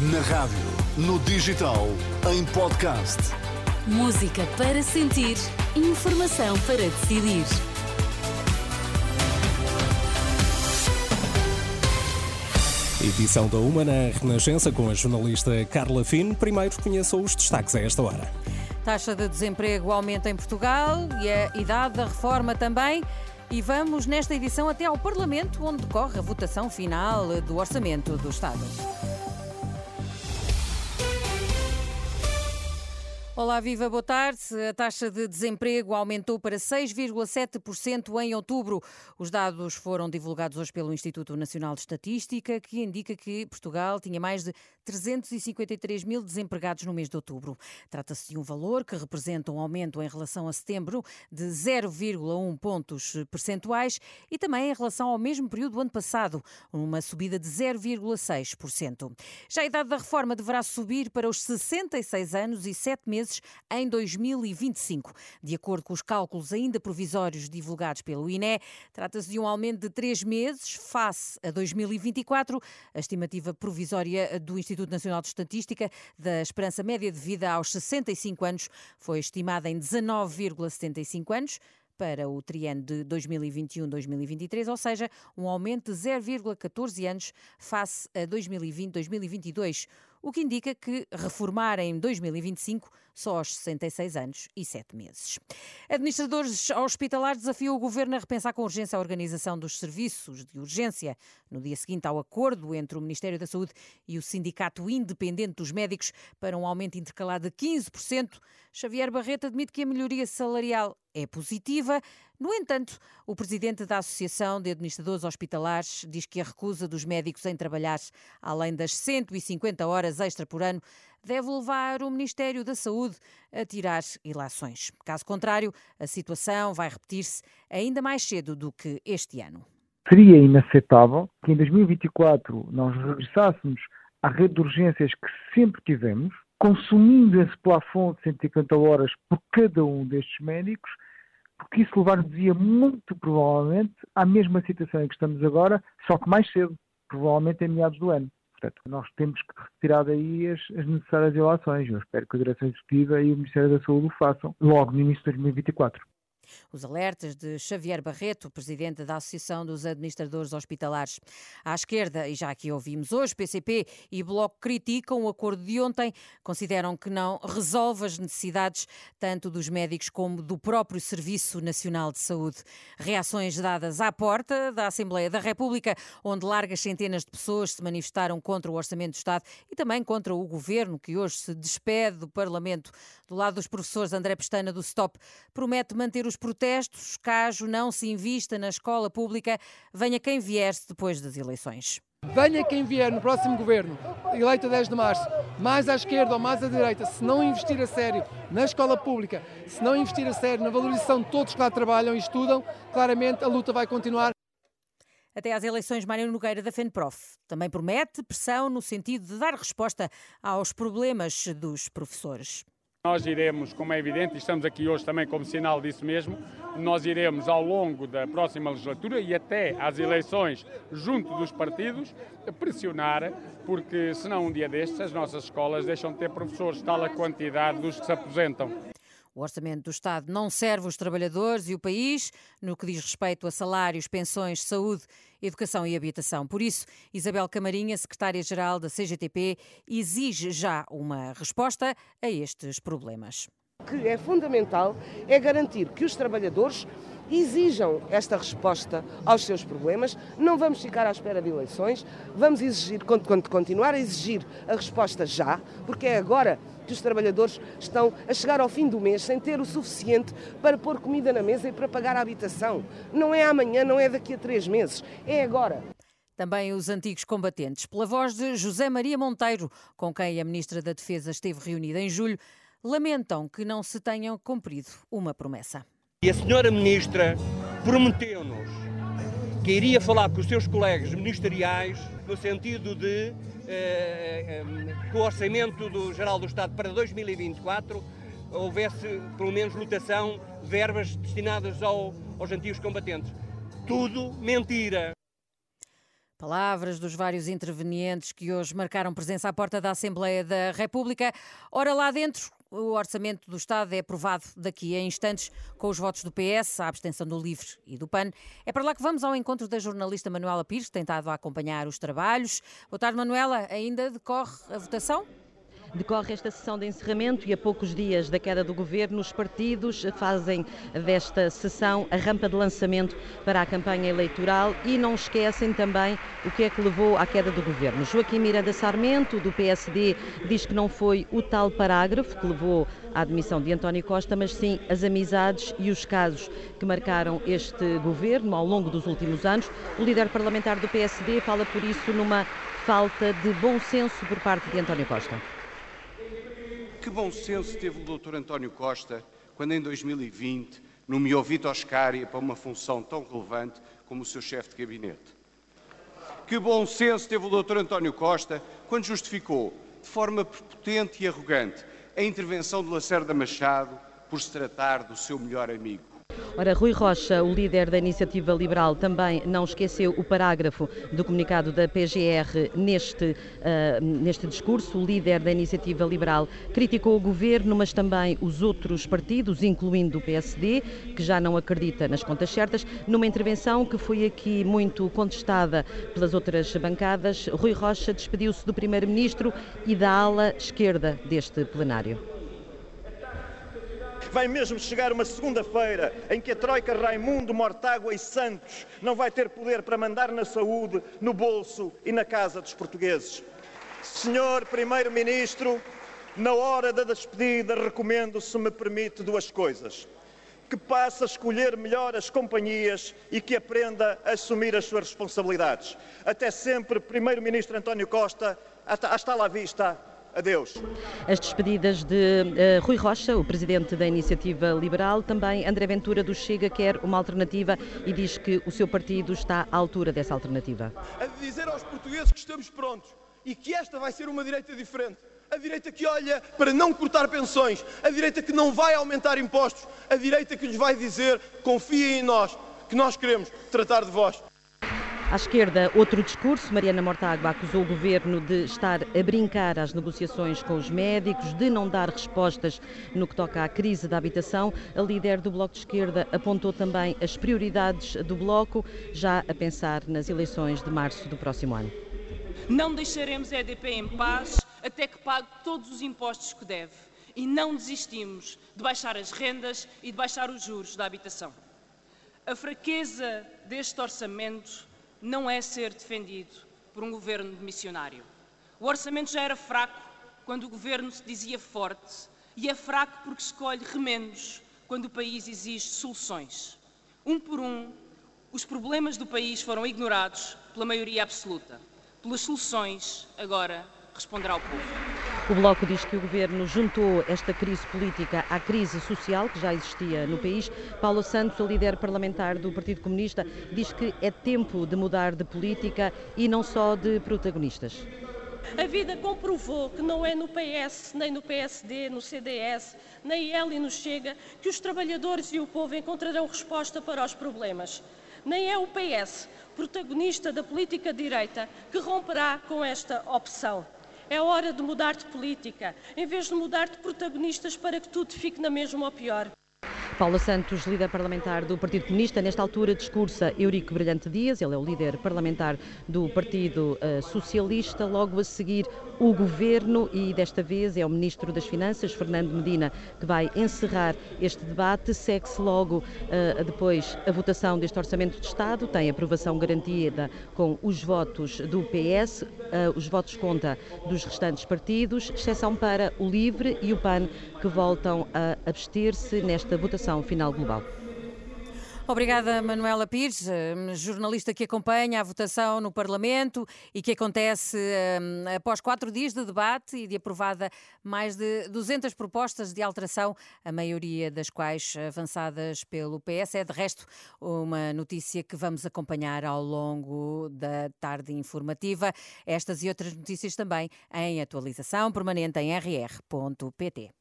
Na rádio, no digital, em podcast. Música para sentir, informação para decidir. Edição da Uma na Renascença com a jornalista Carla Fino. Primeiro conheça os destaques a esta hora. Taxa de desemprego aumenta em Portugal e a idade da reforma também. E vamos nesta edição até ao Parlamento, onde decorre a votação final do Orçamento do Estado. Olá, viva, boa tarde. A taxa de desemprego aumentou para 6,7% em outubro. Os dados foram divulgados hoje pelo Instituto Nacional de Estatística, que indica que Portugal tinha mais de 353 mil desempregados no mês de outubro. Trata-se de um valor que representa um aumento em relação a setembro de 0,1 pontos percentuais e também em relação ao mesmo período do ano passado, uma subida de 0,6%. Já a idade da reforma deverá subir para os 66 anos e 7 meses meses em 2025. De acordo com os cálculos ainda provisórios divulgados pelo INE, trata-se de um aumento de três meses face a 2024. A estimativa provisória do Instituto Nacional de Estatística da esperança média de vida aos 65 anos foi estimada em 19,75 anos para o triênio de 2021-2023, ou seja, um aumento de 0,14 anos face a 2020-2022 o que indica que reformar em 2025 só aos 66 anos e 7 meses. Administradores hospitalares desafiam o governo a repensar com urgência a organização dos serviços de urgência. No dia seguinte ao acordo entre o Ministério da Saúde e o Sindicato Independente dos Médicos para um aumento intercalado de 15%, Xavier Barreto admite que a melhoria salarial é positiva. No entanto, o presidente da Associação de Administradores Hospitalares diz que a recusa dos médicos em trabalhar além das 150 horas extra por ano deve levar o Ministério da Saúde a tirar ilações. Caso contrário, a situação vai repetir-se ainda mais cedo do que este ano. Seria inaceitável que em 2024 nós regressássemos à rede de urgências que sempre tivemos, consumindo esse plafond de 150 horas por cada um destes médicos, porque isso levar-nos-ia muito provavelmente à mesma situação em que estamos agora, só que mais cedo, provavelmente em meados do ano. Portanto, nós temos que retirar daí as, as necessárias ilações. Eu espero que a Direção Executiva e o Ministério da Saúde o façam logo no início de 2024. Os alertas de Xavier Barreto, presidente da Associação dos Administradores Hospitalares. À esquerda, e já aqui ouvimos hoje, PCP e Bloco criticam o acordo de ontem, consideram que não resolve as necessidades tanto dos médicos como do próprio Serviço Nacional de Saúde. Reações dadas à porta da Assembleia da República, onde largas centenas de pessoas se manifestaram contra o Orçamento do Estado e também contra o Governo, que hoje se despede do Parlamento. Do lado dos professores, André Pestana, do STOP, promete manter os protestos, caso não se invista na escola pública, venha quem vier depois das eleições. Venha quem vier no próximo governo, eleito a 10 de março, mais à esquerda ou mais à direita, se não investir a sério na escola pública, se não investir a sério na valorização de todos que lá trabalham e estudam, claramente a luta vai continuar. Até às eleições, Mário Nogueira da FENPROF também promete pressão no sentido de dar resposta aos problemas dos professores. Nós iremos, como é evidente, e estamos aqui hoje também como sinal disso mesmo, nós iremos ao longo da próxima legislatura e até às eleições junto dos partidos pressionar, porque senão um dia destes as nossas escolas deixam de ter professores, tal a quantidade dos que se aposentam. O orçamento do Estado não serve os trabalhadores e o país no que diz respeito a salários, pensões, saúde, educação e habitação. Por isso, Isabel Camarinha, secretária-geral da CGTP, exige já uma resposta a estes problemas. O que é fundamental é garantir que os trabalhadores exijam esta resposta aos seus problemas. Não vamos ficar à espera de eleições, vamos exigir, continuar a exigir a resposta já, porque é agora que os trabalhadores estão a chegar ao fim do mês sem ter o suficiente para pôr comida na mesa e para pagar a habitação. Não é amanhã, não é daqui a três meses, é agora. Também os antigos combatentes, pela voz de José Maria Monteiro, com quem a Ministra da Defesa esteve reunida em julho, lamentam que não se tenham cumprido uma promessa. E a senhora ministra prometeu-nos que iria falar com os seus colegas ministeriais no sentido de eh, que o orçamento do Geral do Estado para 2024 houvesse pelo menos lotação de verbas destinadas ao, aos antigos combatentes. Tudo mentira. Palavras dos vários intervenientes que hoje marcaram presença à porta da Assembleia da República. Ora, lá dentro, o orçamento do Estado é aprovado daqui a instantes com os votos do PS, a abstenção do LIVRE e do PAN. É para lá que vamos ao encontro da jornalista Manuela Pires, que tem estado a acompanhar os trabalhos. Boa tarde, Manuela. Ainda decorre a votação? Decorre esta sessão de encerramento e a poucos dias da queda do governo, os partidos fazem desta sessão a rampa de lançamento para a campanha eleitoral e não esquecem também o que é que levou à queda do governo. Joaquim Miranda Sarmento, do PSD, diz que não foi o tal parágrafo que levou à admissão de António Costa, mas sim as amizades e os casos que marcaram este governo ao longo dos últimos anos. O líder parlamentar do PSD fala por isso numa falta de bom senso por parte de António Costa. Que bom senso teve o Dr. António Costa quando, em 2020, nomeou Vítor Scária para uma função tão relevante como o seu chefe de gabinete. Que bom senso teve o Dr. António Costa quando justificou, de forma prepotente e arrogante, a intervenção de Lacerda Machado por se tratar do seu melhor amigo. Ora, Rui Rocha, o líder da Iniciativa Liberal, também não esqueceu o parágrafo do comunicado da PGR neste, uh, neste discurso. O líder da Iniciativa Liberal criticou o governo, mas também os outros partidos, incluindo o PSD, que já não acredita nas contas certas. Numa intervenção que foi aqui muito contestada pelas outras bancadas, Rui Rocha despediu-se do Primeiro-Ministro e da ala esquerda deste plenário. Vai mesmo chegar uma segunda-feira em que a Troika Raimundo, Mortágua e Santos não vai ter poder para mandar na saúde, no bolso e na casa dos portugueses. Senhor Primeiro-Ministro, na hora da despedida, recomendo, se me permite, duas coisas. Que passe a escolher melhor as companhias e que aprenda a assumir as suas responsabilidades. Até sempre, Primeiro-Ministro António Costa, hasta lá vista, Adeus. As despedidas de uh, Rui Rocha, o presidente da Iniciativa Liberal, também André Ventura do Chega quer uma alternativa e diz que o seu partido está à altura dessa alternativa. A dizer aos portugueses que estamos prontos e que esta vai ser uma direita diferente. A direita que olha para não cortar pensões, a direita que não vai aumentar impostos, a direita que lhes vai dizer confiem em nós, que nós queremos tratar de vós. À esquerda, outro discurso. Mariana Mortágua acusou o governo de estar a brincar às negociações com os médicos, de não dar respostas no que toca à crise da habitação. A líder do Bloco de Esquerda apontou também as prioridades do Bloco, já a pensar nas eleições de março do próximo ano. Não deixaremos a EDP em paz até que pague todos os impostos que deve. E não desistimos de baixar as rendas e de baixar os juros da habitação. A fraqueza deste orçamento não é ser defendido por um governo missionário. O orçamento já era fraco quando o governo se dizia forte e é fraco porque escolhe remendos quando o país exige soluções. Um por um, os problemas do país foram ignorados pela maioria absoluta. Pelas soluções, agora responderá ao povo. O Bloco diz que o governo juntou esta crise política à crise social que já existia no país. Paulo Santos, o líder parlamentar do Partido Comunista, diz que é tempo de mudar de política e não só de protagonistas. A vida comprovou que não é no PS, nem no PSD, no CDS, nem ele e no Chega que os trabalhadores e o povo encontrarão resposta para os problemas. Nem é o PS, protagonista da política direita, que romperá com esta opção. É hora de mudar de política, em vez de mudar de protagonistas para que tudo fique na mesma ou pior. Paula Santos, líder parlamentar do Partido Comunista, nesta altura discursa Eurico Brilhante Dias, ele é o líder parlamentar do Partido uh, Socialista, logo a seguir o Governo. E desta vez é o Ministro das Finanças, Fernando Medina, que vai encerrar este debate. Segue-se logo uh, depois a votação deste Orçamento de Estado, tem aprovação garantida com os votos do PS, eh, os votos conta dos restantes partidos, exceção para o LIVRE e o PAN, que voltam a abster-se nesta votação final global. Obrigada, Manuela Pires, eh, jornalista que acompanha a votação no Parlamento e que acontece um, após quatro dias de debate e de aprovada mais de 200 propostas de alteração, a maioria das quais avançadas pelo PS. É, de resto, uma notícia que vamos acompanhar ao longo da tarde informativa. Estas e outras notícias também em atualização permanente em rr.pt.